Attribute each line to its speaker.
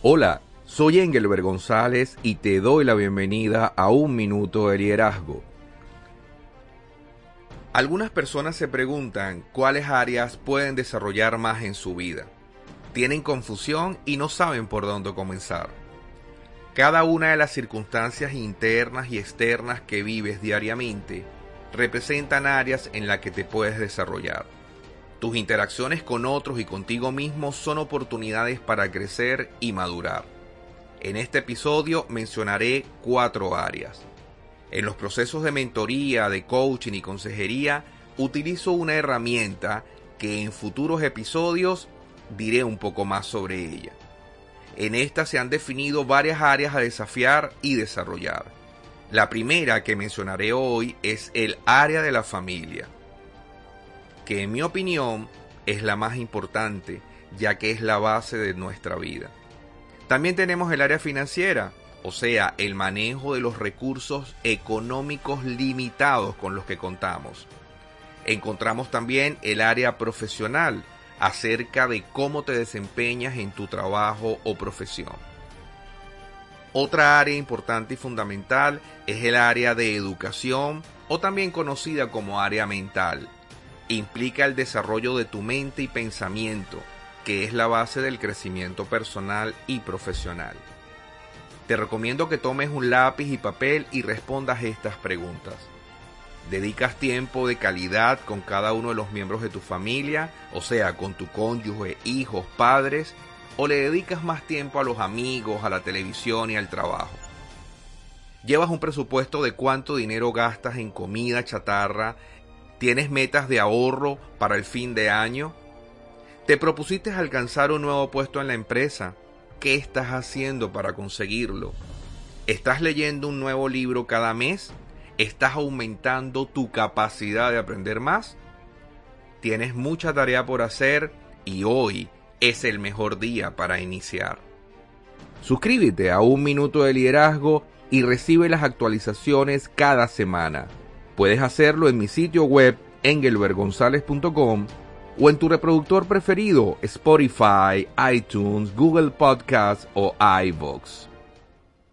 Speaker 1: Hola, soy Engelbert González y te doy la bienvenida a Un Minuto de Liderazgo. Algunas personas se preguntan cuáles áreas pueden desarrollar más en su vida. Tienen confusión y no saben por dónde comenzar. Cada una de las circunstancias internas y externas que vives diariamente representan áreas en las que te puedes desarrollar. Tus interacciones con otros y contigo mismo son oportunidades para crecer y madurar. En este episodio mencionaré cuatro áreas. En los procesos de mentoría, de coaching y consejería, utilizo una herramienta que en futuros episodios diré un poco más sobre ella. En esta se han definido varias áreas a desafiar y desarrollar. La primera que mencionaré hoy es el área de la familia que en mi opinión es la más importante, ya que es la base de nuestra vida. También tenemos el área financiera, o sea, el manejo de los recursos económicos limitados con los que contamos. Encontramos también el área profesional, acerca de cómo te desempeñas en tu trabajo o profesión. Otra área importante y fundamental es el área de educación o también conocida como área mental implica el desarrollo de tu mente y pensamiento, que es la base del crecimiento personal y profesional. Te recomiendo que tomes un lápiz y papel y respondas estas preguntas. ¿Dedicas tiempo de calidad con cada uno de los miembros de tu familia, o sea, con tu cónyuge, hijos, padres, o le dedicas más tiempo a los amigos, a la televisión y al trabajo? ¿Llevas un presupuesto de cuánto dinero gastas en comida chatarra ¿Tienes metas de ahorro para el fin de año? ¿Te propusiste alcanzar un nuevo puesto en la empresa? ¿Qué estás haciendo para conseguirlo? ¿Estás leyendo un nuevo libro cada mes? ¿Estás aumentando tu capacidad de aprender más? Tienes mucha tarea por hacer y hoy es el mejor día para iniciar. Suscríbete a Un Minuto de Liderazgo y recibe las actualizaciones cada semana. Puedes hacerlo en mi sitio web engelbergonzalez.com o en tu reproductor preferido Spotify, iTunes, Google Podcasts o iVoox.